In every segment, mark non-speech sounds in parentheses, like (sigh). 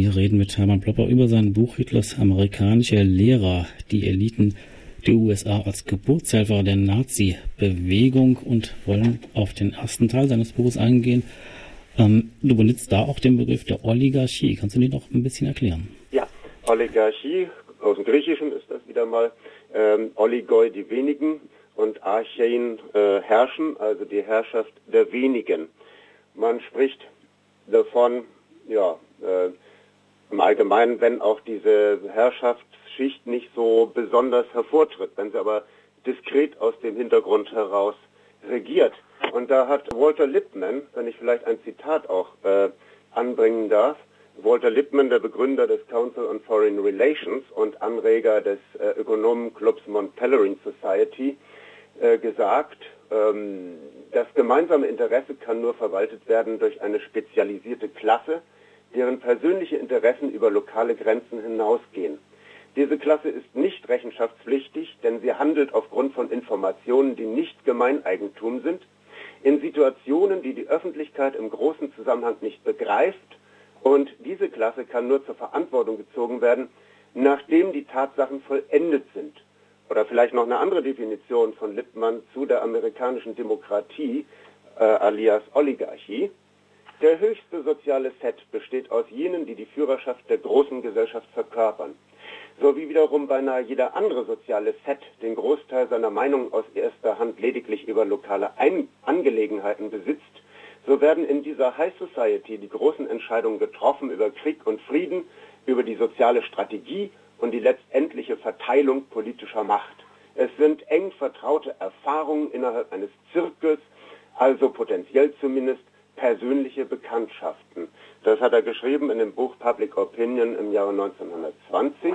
Wir reden mit Hermann Plopper über sein Buch Hitlers amerikanische Lehrer, die Eliten der USA als Geburtshelfer der Nazi-Bewegung und wollen auf den ersten Teil seines Buches eingehen. Ähm, du benutzt da auch den Begriff der Oligarchie. Kannst du den noch ein bisschen erklären? Ja, Oligarchie, aus dem Griechischen ist das wieder mal, ähm, Oligoi die wenigen und Archein äh, herrschen, also die Herrschaft der wenigen. Man spricht davon, ja, äh, im Allgemeinen, wenn auch diese Herrschaftsschicht nicht so besonders hervortritt, wenn sie aber diskret aus dem Hintergrund heraus regiert. Und da hat Walter Lippmann, wenn ich vielleicht ein Zitat auch äh, anbringen darf, Walter Lippmann, der Begründer des Council on Foreign Relations und Anreger des äh, Ökonomenclubs Mont Pelerin Society, äh, gesagt, ähm, das gemeinsame Interesse kann nur verwaltet werden durch eine spezialisierte Klasse, deren persönliche Interessen über lokale Grenzen hinausgehen. Diese Klasse ist nicht rechenschaftspflichtig, denn sie handelt aufgrund von Informationen, die nicht Gemeineigentum sind, in Situationen, die die Öffentlichkeit im großen Zusammenhang nicht begreift und diese Klasse kann nur zur Verantwortung gezogen werden, nachdem die Tatsachen vollendet sind. Oder vielleicht noch eine andere Definition von Lippmann zu der amerikanischen Demokratie, äh, alias Oligarchie. Der höchste soziale Set besteht aus jenen, die die Führerschaft der großen Gesellschaft verkörpern. So wie wiederum beinahe jeder andere soziale Set den Großteil seiner Meinung aus erster Hand lediglich über lokale Ein Angelegenheiten besitzt, so werden in dieser High Society die großen Entscheidungen getroffen über Krieg und Frieden, über die soziale Strategie und die letztendliche Verteilung politischer Macht. Es sind eng vertraute Erfahrungen innerhalb eines Zirkels, also potenziell zumindest persönliche Bekanntschaften. Das hat er geschrieben in dem Buch Public Opinion im Jahre 1920,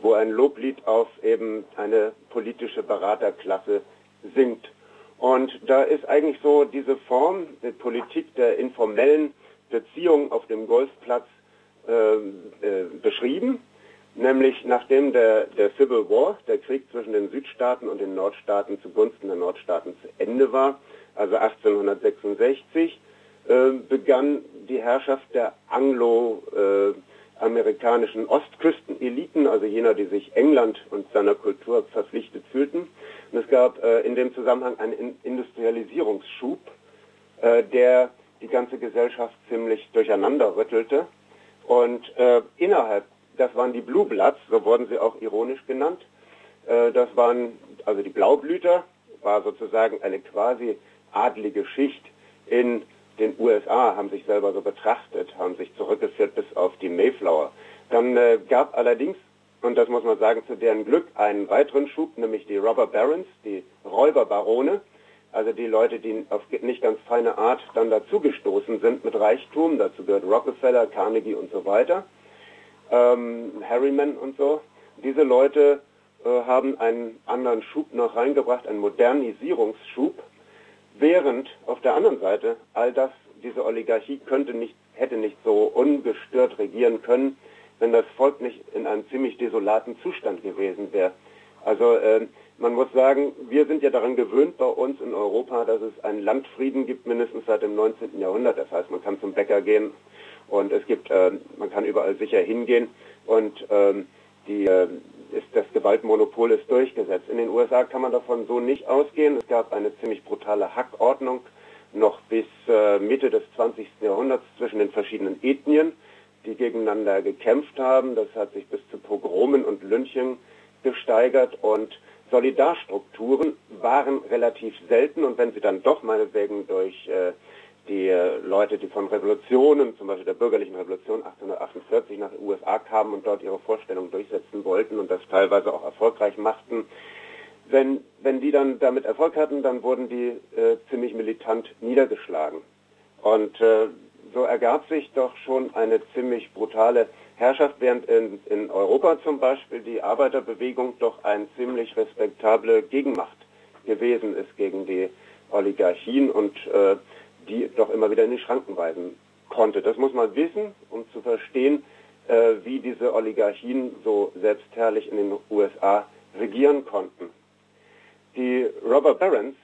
wo ein Loblied auf eben eine politische Beraterklasse singt. Und da ist eigentlich so diese Form der Politik der informellen Beziehungen auf dem Golfplatz äh, äh, beschrieben, nämlich nachdem der, der Civil War, der Krieg zwischen den Südstaaten und den Nordstaaten zugunsten der Nordstaaten zu Ende war, also 1866, äh, begann die Herrschaft der anglo-amerikanischen Ostküsteneliten, also jener, die sich England und seiner Kultur verpflichtet fühlten, und es gab äh, in dem Zusammenhang einen Industrialisierungsschub, äh, der die ganze Gesellschaft ziemlich durcheinander rüttelte. Und äh, innerhalb, das waren die Blue Bloods, so wurden sie auch ironisch genannt. Das waren, also die Blaublüter, war sozusagen eine quasi adlige Schicht in den USA, haben sich selber so betrachtet, haben sich zurückgeführt bis auf die Mayflower. Dann äh, gab allerdings und das muss man sagen, zu deren Glück einen weiteren Schub, nämlich die Robber Barons, die Räuberbarone, also die Leute, die auf nicht ganz feine Art dann dazugestoßen sind mit Reichtum, dazu gehört Rockefeller, Carnegie und so weiter, ähm, Harriman und so. Diese Leute äh, haben einen anderen Schub noch reingebracht, einen Modernisierungsschub, während auf der anderen Seite all das, diese Oligarchie könnte nicht, hätte nicht so ungestört regieren können, wenn das Volk nicht in einem ziemlich desolaten Zustand gewesen wäre. Also äh, man muss sagen, wir sind ja daran gewöhnt bei uns in Europa, dass es einen Landfrieden gibt, mindestens seit dem 19. Jahrhundert. Das heißt, man kann zum Bäcker gehen und es gibt, äh, man kann überall sicher hingehen und ähm, die, äh, ist, das Gewaltmonopol ist durchgesetzt. In den USA kann man davon so nicht ausgehen. Es gab eine ziemlich brutale Hackordnung noch bis äh, Mitte des 20. Jahrhunderts zwischen den verschiedenen Ethnien die gegeneinander gekämpft haben. Das hat sich bis zu Pogromen und Lynchen gesteigert und Solidarstrukturen waren relativ selten und wenn sie dann doch meinetwegen durch äh, die äh, Leute, die von Revolutionen, zum Beispiel der bürgerlichen Revolution 1848 nach den USA kamen und dort ihre Vorstellungen durchsetzen wollten und das teilweise auch erfolgreich machten, wenn, wenn die dann damit Erfolg hatten, dann wurden die äh, ziemlich militant niedergeschlagen. Und äh, so ergab sich doch schon eine ziemlich brutale Herrschaft, während in, in Europa zum Beispiel die Arbeiterbewegung doch eine ziemlich respektable Gegenmacht gewesen ist gegen die Oligarchien und äh, die doch immer wieder in die Schranken weisen konnte. Das muss man wissen, um zu verstehen, äh, wie diese Oligarchien so selbstherrlich in den USA regieren konnten. Die Robber Barons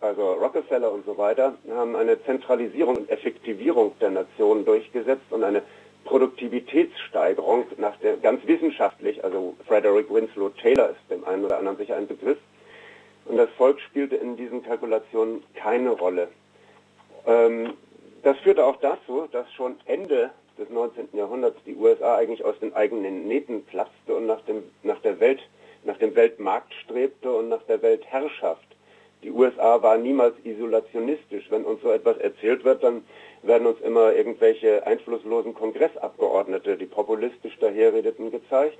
also Rockefeller und so weiter, haben eine Zentralisierung und Effektivierung der Nation durchgesetzt und eine Produktivitätssteigerung nach der ganz wissenschaftlich, also Frederick Winslow Taylor ist dem einen oder anderen sicher ein Begriff. Und das Volk spielte in diesen Kalkulationen keine Rolle. Ähm, das führte auch dazu, dass schon Ende des 19. Jahrhunderts die USA eigentlich aus den eigenen Nähten platzte und nach dem, nach der Welt, nach dem Weltmarkt strebte und nach der Weltherrschaft. Die USA war niemals isolationistisch. Wenn uns so etwas erzählt wird, dann werden uns immer irgendwelche einflusslosen Kongressabgeordnete, die populistisch daherredeten, gezeigt.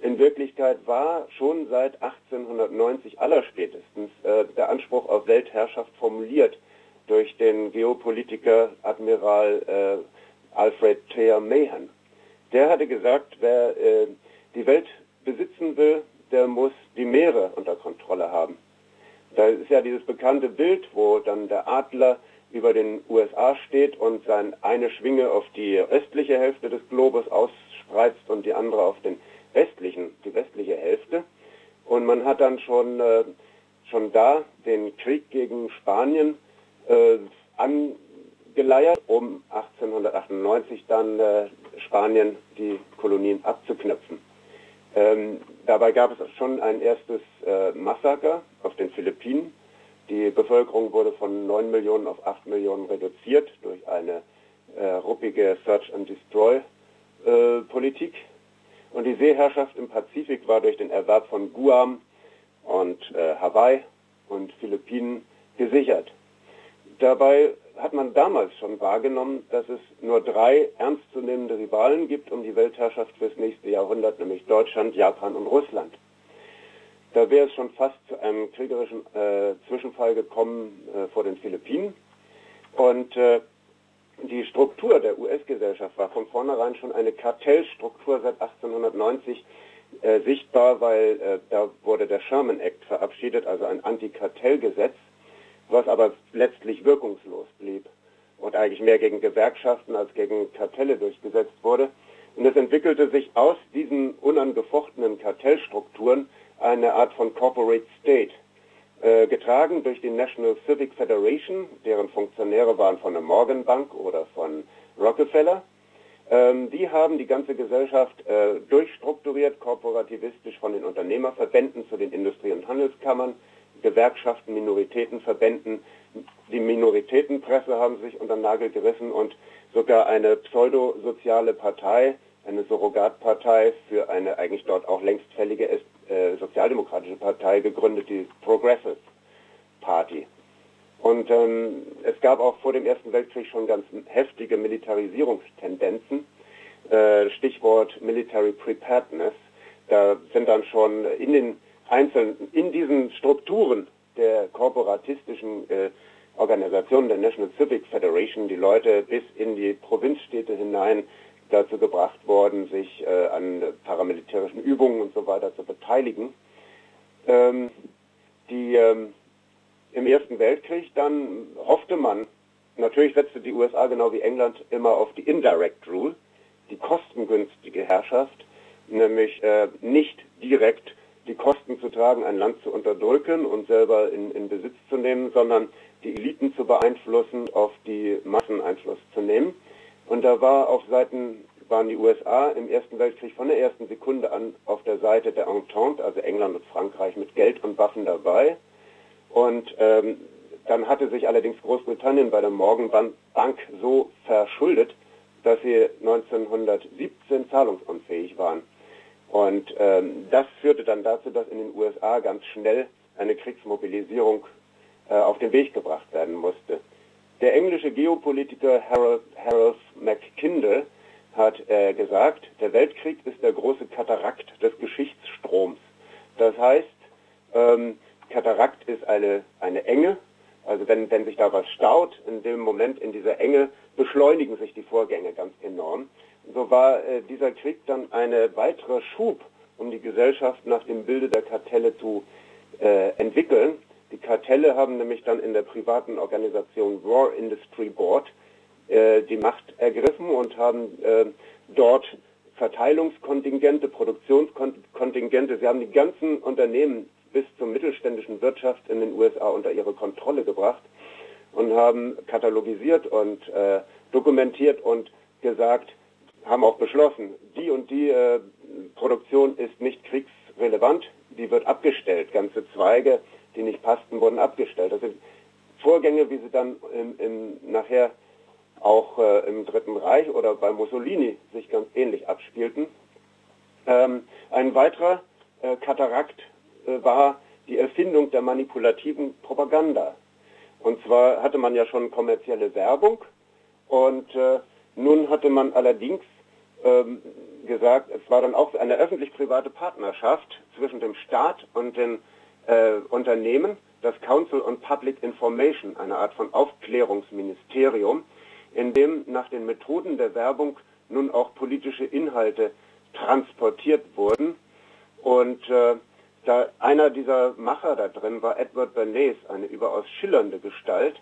In Wirklichkeit war schon seit 1890 allerspätestens äh, der Anspruch auf Weltherrschaft formuliert durch den Geopolitiker Admiral äh, Alfred Thayer Mahan. Der hatte gesagt, wer äh, die Welt besitzen will, der muss die Meere unter Kontrolle haben. Da ist ja dieses bekannte Bild, wo dann der Adler über den USA steht und seine eine Schwinge auf die östliche Hälfte des Globus ausspreizt und die andere auf den westlichen, die westliche Hälfte. Und man hat dann schon, äh, schon da den Krieg gegen Spanien äh, angeleiert, um 1898 dann äh, Spanien die Kolonien abzuknöpfen. Ähm, dabei gab es schon ein erstes äh, Massaker auf den Philippinen. Die Bevölkerung wurde von 9 Millionen auf 8 Millionen reduziert durch eine äh, ruppige Search and Destroy äh, Politik. Und die Seeherrschaft im Pazifik war durch den Erwerb von Guam und äh, Hawaii und Philippinen gesichert. Dabei hat man damals schon wahrgenommen, dass es nur drei ernstzunehmende Rivalen gibt um die Weltherrschaft fürs nächste Jahrhundert, nämlich Deutschland, Japan und Russland. Da wäre es schon fast zu einem kriegerischen äh, Zwischenfall gekommen äh, vor den Philippinen. Und äh, die Struktur der US-Gesellschaft war von vornherein schon eine Kartellstruktur seit 1890 äh, sichtbar, weil äh, da wurde der Sherman Act verabschiedet, also ein Antikartellgesetz was aber letztlich wirkungslos blieb und eigentlich mehr gegen Gewerkschaften als gegen Kartelle durchgesetzt wurde. Und es entwickelte sich aus diesen unangefochtenen Kartellstrukturen eine Art von Corporate State, äh, getragen durch die National Civic Federation, deren Funktionäre waren von der Morgan Bank oder von Rockefeller. Ähm, die haben die ganze Gesellschaft äh, durchstrukturiert, korporativistisch von den Unternehmerverbänden zu den Industrie- und Handelskammern Gewerkschaften, Minoritätenverbänden, die Minoritätenpresse haben sich unter den Nagel gerissen und sogar eine pseudosoziale Partei, eine Surrogatpartei für eine eigentlich dort auch längst fällige äh, sozialdemokratische Partei gegründet, die Progressive Party. Und ähm, es gab auch vor dem Ersten Weltkrieg schon ganz heftige Militarisierungstendenzen. Äh, Stichwort Military Preparedness. Da sind dann schon in den einzeln in diesen Strukturen der korporatistischen äh, Organisation der National Civic Federation die Leute bis in die Provinzstädte hinein dazu gebracht worden, sich äh, an paramilitärischen Übungen und so weiter zu beteiligen. Ähm, die ähm, im Ersten Weltkrieg dann hoffte man, natürlich setzte die USA genau wie England immer auf die Indirect Rule, die kostengünstige Herrschaft, nämlich äh, nicht direkt die Kosten zu tragen, ein Land zu unterdrücken und selber in, in Besitz zu nehmen, sondern die Eliten zu beeinflussen, auf die Massen Einfluss zu nehmen. Und da war auf Seiten, waren die USA im Ersten Weltkrieg von der ersten Sekunde an auf der Seite der Entente, also England und Frankreich, mit Geld und Waffen dabei. Und ähm, dann hatte sich allerdings Großbritannien bei der Morgan Bank so verschuldet, dass sie 1917 zahlungsunfähig waren. Und ähm, das führte dann dazu, dass in den USA ganz schnell eine Kriegsmobilisierung äh, auf den Weg gebracht werden musste. Der englische Geopolitiker Harold, Harold McKindle hat äh, gesagt, der Weltkrieg ist der große Katarakt des Geschichtsstroms. Das heißt, ähm, Katarakt ist eine, eine Enge, also wenn, wenn sich da was staut, in dem Moment in dieser Enge beschleunigen sich die Vorgänge ganz enorm so war äh, dieser Krieg dann eine weitere Schub, um die Gesellschaft nach dem Bilde der Kartelle zu äh, entwickeln. Die Kartelle haben nämlich dann in der privaten Organisation War Industry Board äh, die Macht ergriffen und haben äh, dort Verteilungskontingente, Produktionskontingente, sie haben die ganzen Unternehmen bis zur mittelständischen Wirtschaft in den USA unter ihre Kontrolle gebracht und haben katalogisiert und äh, dokumentiert und gesagt, haben auch beschlossen, die und die äh, Produktion ist nicht kriegsrelevant, die wird abgestellt. Ganze Zweige, die nicht passten, wurden abgestellt. Das sind Vorgänge, wie sie dann im, im, nachher auch äh, im Dritten Reich oder bei Mussolini sich ganz ähnlich abspielten. Ähm, ein weiterer äh, Katarakt äh, war die Erfindung der manipulativen Propaganda. Und zwar hatte man ja schon kommerzielle Werbung und äh, nun hatte man allerdings ähm, gesagt, es war dann auch eine öffentlich-private Partnerschaft zwischen dem Staat und den äh, Unternehmen, das Council on Public Information, eine Art von Aufklärungsministerium, in dem nach den Methoden der Werbung nun auch politische Inhalte transportiert wurden. Und äh, da einer dieser Macher da drin war Edward Bernays, eine überaus schillernde Gestalt.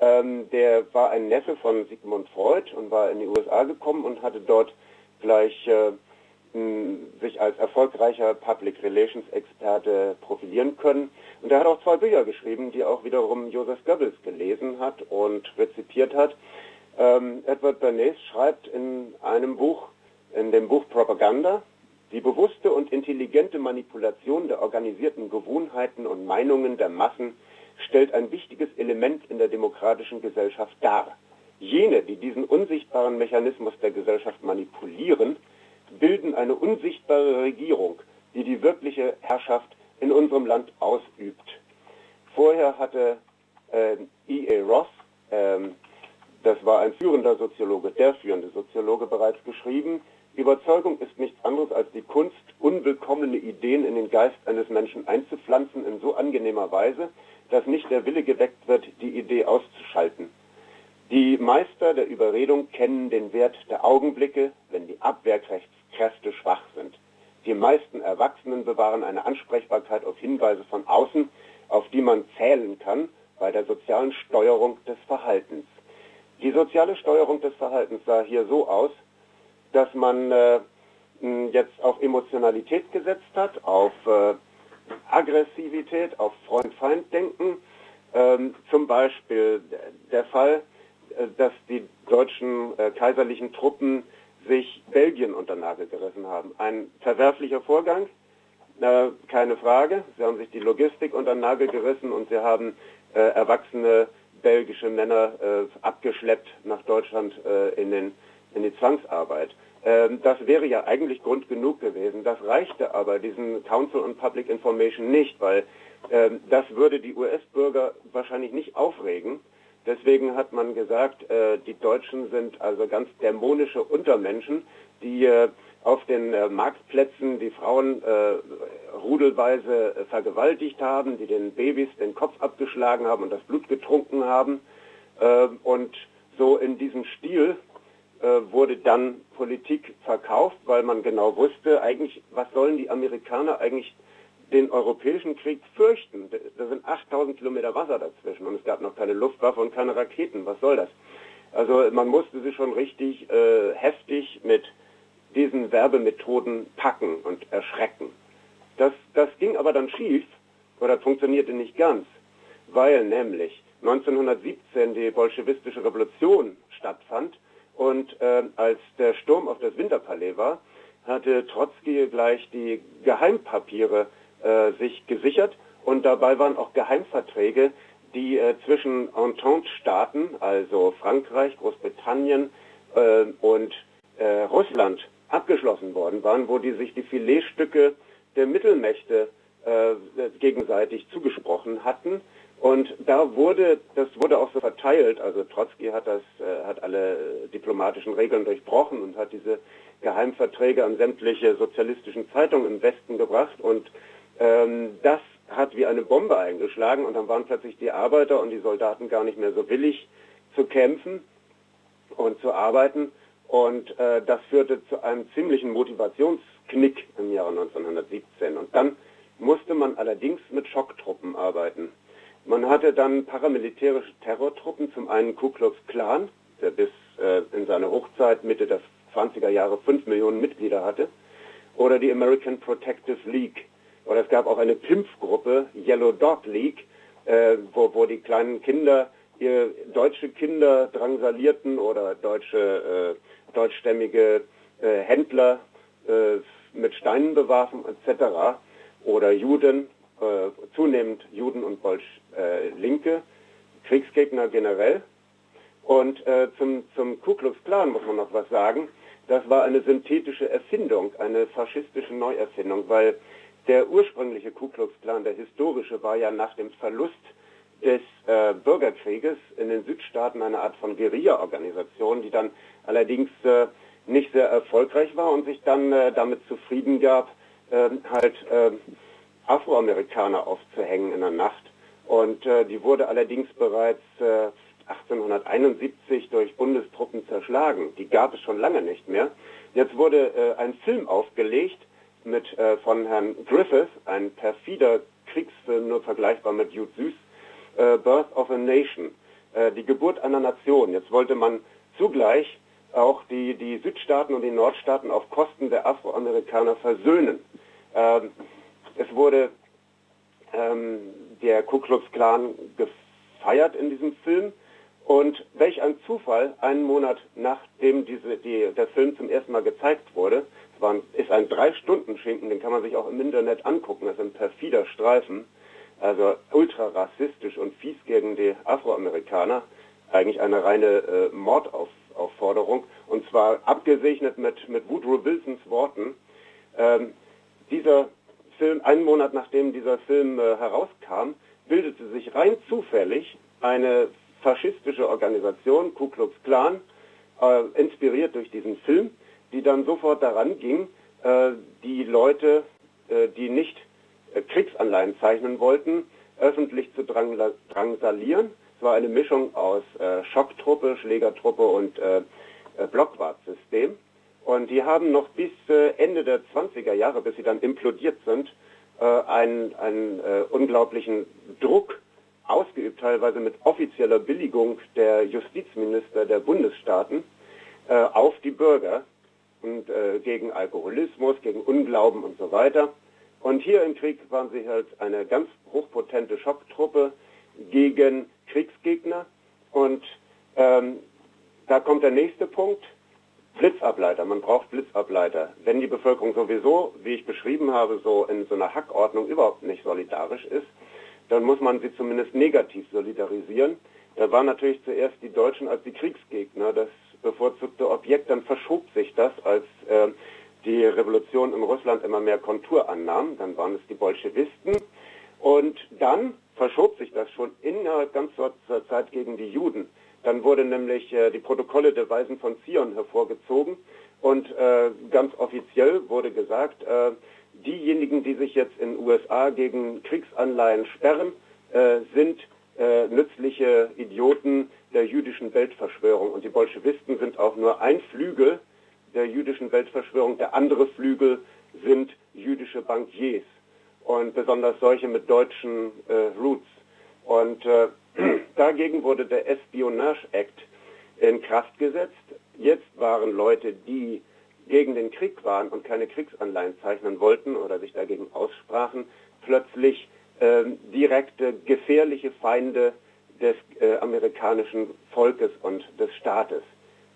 Ähm, der war ein Neffe von Sigmund Freud und war in die USA gekommen und hatte dort gleich äh, sich als erfolgreicher Public Relations Experte profilieren können. Und er hat auch zwei Bücher geschrieben, die auch wiederum Joseph Goebbels gelesen hat und rezipiert hat. Ähm, Edward Bernays schreibt in einem Buch, in dem Buch Propaganda, die bewusste und intelligente Manipulation der organisierten Gewohnheiten und Meinungen der Massen stellt ein wichtiges Element in der demokratischen Gesellschaft dar. Jene, die diesen unsichtbaren Mechanismus der Gesellschaft manipulieren, bilden eine unsichtbare Regierung, die die wirkliche Herrschaft in unserem Land ausübt. Vorher hatte äh, E.A. Ross, äh, das war ein führender Soziologe, der führende Soziologe bereits geschrieben, Überzeugung ist nichts anderes als die Kunst, unwillkommene Ideen in den Geist eines Menschen einzupflanzen in so angenehmer Weise, dass nicht der Wille geweckt wird, die Idee auszuschalten. Die Meister der Überredung kennen den Wert der Augenblicke, wenn die Abwehrkräfte schwach sind. Die meisten Erwachsenen bewahren eine Ansprechbarkeit auf Hinweise von außen, auf die man zählen kann bei der sozialen Steuerung des Verhaltens. Die soziale Steuerung des Verhaltens sah hier so aus, dass man äh, jetzt auf Emotionalität gesetzt hat, auf äh, Aggressivität, auf Freund-Feind-Denken. Ähm, zum Beispiel der Fall, dass die deutschen äh, kaiserlichen Truppen sich Belgien unter Nagel gerissen haben. Ein verwerflicher Vorgang, äh, keine Frage. Sie haben sich die Logistik unter Nagel gerissen und sie haben äh, erwachsene belgische Männer äh, abgeschleppt nach Deutschland äh, in, den, in die Zwangsarbeit. Ähm, das wäre ja eigentlich Grund genug gewesen. Das reichte aber diesen Council on Public Information nicht, weil ähm, das würde die US-Bürger wahrscheinlich nicht aufregen. Deswegen hat man gesagt, äh, die Deutschen sind also ganz dämonische Untermenschen, die äh, auf den äh, Marktplätzen die Frauen rudelweise vergewaltigt haben, die den Babys den Kopf abgeschlagen haben und das Blut getrunken haben. Ähm, und so in diesem Stil wurde dann Politik verkauft, weil man genau wusste, eigentlich, was sollen die Amerikaner eigentlich den europäischen Krieg fürchten? Da sind 8000 Kilometer Wasser dazwischen und es gab noch keine Luftwaffe und keine Raketen. Was soll das? Also man musste sie schon richtig äh, heftig mit diesen Werbemethoden packen und erschrecken. Das, das ging aber dann schief oder funktionierte nicht ganz, weil nämlich 1917 die bolschewistische Revolution stattfand und äh, als der Sturm auf das Winterpalais war, hatte Trotzki gleich die Geheimpapiere äh, sich gesichert. Und dabei waren auch Geheimverträge, die äh, zwischen Entente-Staaten, also Frankreich, Großbritannien äh, und äh, Russland abgeschlossen worden waren, wo die sich die Filetstücke der Mittelmächte äh, gegenseitig zugesprochen hatten. Und da wurde, das wurde auch so verteilt, also Trotzki hat das, äh, hat alle diplomatischen Regeln durchbrochen und hat diese Geheimverträge an sämtliche sozialistischen Zeitungen im Westen gebracht. Und ähm, das hat wie eine Bombe eingeschlagen und dann waren plötzlich die Arbeiter und die Soldaten gar nicht mehr so willig zu kämpfen und zu arbeiten und äh, das führte zu einem ziemlichen Motivationsknick im Jahre 1917 und dann musste man allerdings mit Schocktruppen arbeiten. Man hatte dann paramilitärische Terrortruppen, zum einen Ku Klux Klan, der bis äh, in seiner Hochzeit Mitte der 20er Jahre 5 Millionen Mitglieder hatte, oder die American Protective League. Oder es gab auch eine Pimpfgruppe, Yellow Dog League, äh, wo, wo die kleinen Kinder ihr deutsche Kinder drangsalierten oder deutsche äh, deutschstämmige äh, Händler äh, mit Steinen bewarfen etc. oder Juden, äh, zunehmend Juden und Bolsch, äh, Kriegsgegner generell. Und zum, zum Ku Klux Klan muss man noch was sagen. Das war eine synthetische Erfindung, eine faschistische Neuerfindung, weil der ursprüngliche Ku Klux Klan, der historische, war ja nach dem Verlust des äh, Bürgerkrieges in den Südstaaten eine Art von Guerilla-Organisation, die dann allerdings äh, nicht sehr erfolgreich war und sich dann äh, damit zufrieden gab, ähm, halt ähm, Afroamerikaner aufzuhängen in der Nacht. Und äh, die wurde allerdings bereits 1871 äh, durch Bundestruppen zerschlagen. Die gab es schon lange nicht mehr. Jetzt wurde äh, ein Film aufgelegt mit von Herrn Griffith, ein perfider Kriegsfilm, nur vergleichbar mit Jude Süß, Birth of a Nation, die Geburt einer Nation. Jetzt wollte man zugleich auch die, die Südstaaten und die Nordstaaten auf Kosten der Afroamerikaner versöhnen. Ähm, es wurde ähm, der Ku Klux Klan gefeiert in diesem Film. Und welch ein Zufall, einen Monat nachdem diese, die, der Film zum ersten Mal gezeigt wurde, war ist ein Drei-Stunden-Schinken, den kann man sich auch im Internet angucken, das ist ein perfider Streifen, also ultra rassistisch und fies gegen die Afroamerikaner, eigentlich eine reine äh, Mordaufforderung, und zwar abgesegnet mit, mit Woodrow Wilsons Worten. Ähm, dieser Film, einen Monat nachdem dieser Film äh, herauskam, bildete sich rein zufällig eine faschistische Organisation, Ku Klux Klan, äh, inspiriert durch diesen Film, die dann sofort daran ging, äh, die Leute, äh, die nicht äh, Kriegsanleihen zeichnen wollten, öffentlich zu drang drangsalieren. Es war eine Mischung aus Schocktruppe, Schlägertruppe und Blockwartsystem. Und die haben noch bis Ende der 20er Jahre, bis sie dann implodiert sind, einen, einen unglaublichen Druck ausgeübt, teilweise mit offizieller Billigung der Justizminister der Bundesstaaten auf die Bürger und äh, gegen Alkoholismus, gegen Unglauben und so weiter. Und hier im Krieg waren sie halt eine ganz hochpotente Schocktruppe gegen Kriegsgegner. Und ähm, da kommt der nächste Punkt. Blitzableiter, man braucht Blitzableiter. Wenn die Bevölkerung sowieso, wie ich beschrieben habe, so in so einer Hackordnung überhaupt nicht solidarisch ist, dann muss man sie zumindest negativ solidarisieren. Da waren natürlich zuerst die Deutschen als die Kriegsgegner, das bevorzugte Objekt, dann verschob sich das, als äh, die Revolution in Russland immer mehr Kontur annahm, dann waren es die Bolschewisten. Und dann verschob sich das schon innerhalb ganz kurzer Zeit gegen die Juden. Dann wurde nämlich äh, die Protokolle der Weisen von Zion hervorgezogen. Und äh, ganz offiziell wurde gesagt, äh, diejenigen, die sich jetzt in USA gegen Kriegsanleihen sperren, äh, sind äh, nützliche Idioten der jüdischen Weltverschwörung. Und die Bolschewisten sind auch nur ein Flügel der jüdischen Weltverschwörung. Der andere Flügel sind jüdische Bankiers und besonders solche mit deutschen äh, Roots. Und (clears throat) Dagegen wurde der Espionage Act in Kraft gesetzt. Jetzt waren Leute, die gegen den Krieg waren und keine Kriegsanleihen zeichnen wollten oder sich dagegen aussprachen, plötzlich äh, direkte gefährliche Feinde des äh, amerikanischen Volkes und des Staates.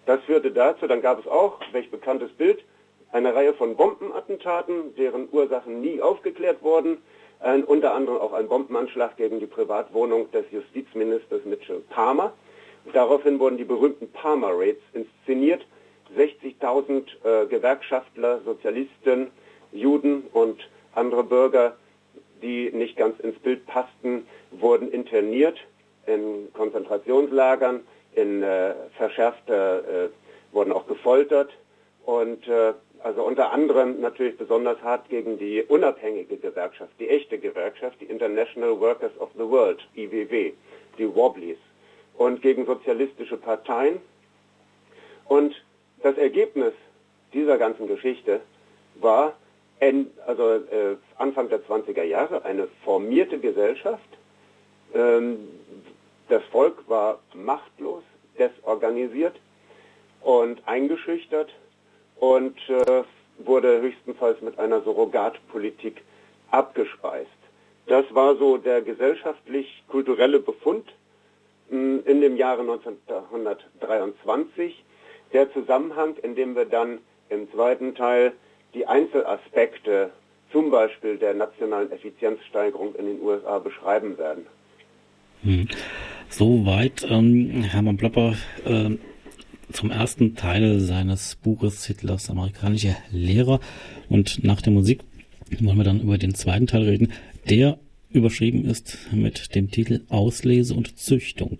Das führte dazu, dann gab es auch, welch bekanntes Bild, eine Reihe von Bombenattentaten, deren Ursachen nie aufgeklärt wurden, ein, unter anderem auch ein Bombenanschlag gegen die Privatwohnung des Justizministers Mitchell Palmer. Daraufhin wurden die berühmten Palmer Raids inszeniert. 60.000 äh, Gewerkschaftler, Sozialisten, Juden und andere Bürger, die nicht ganz ins Bild passten, wurden interniert in Konzentrationslagern, in äh, verschärfter, äh, wurden auch gefoltert und äh, also unter anderem natürlich besonders hart gegen die unabhängige Gewerkschaft, die echte Gewerkschaft, die International Workers of the World, IWW, die Wobblies, und gegen sozialistische Parteien. Und das Ergebnis dieser ganzen Geschichte war also äh, Anfang der 20er Jahre eine formierte Gesellschaft. Ähm, das Volk war machtlos, desorganisiert und eingeschüchtert und äh, wurde höchstenfalls mit einer Surrogatpolitik abgespeist. Das war so der gesellschaftlich-kulturelle Befund mh, hm, in dem Jahre 1923. Der Zusammenhang, in dem wir dann im zweiten Teil die Einzelaspekte, zum Beispiel der nationalen Effizienzsteigerung in den USA, beschreiben werden. Hm. Soweit ähm, Hermann Plopper äh, zum ersten Teil seines Buches Hitlers amerikanische Lehrer. Und nach der Musik wollen wir dann über den zweiten Teil reden, der überschrieben ist mit dem Titel Auslese und Züchtung.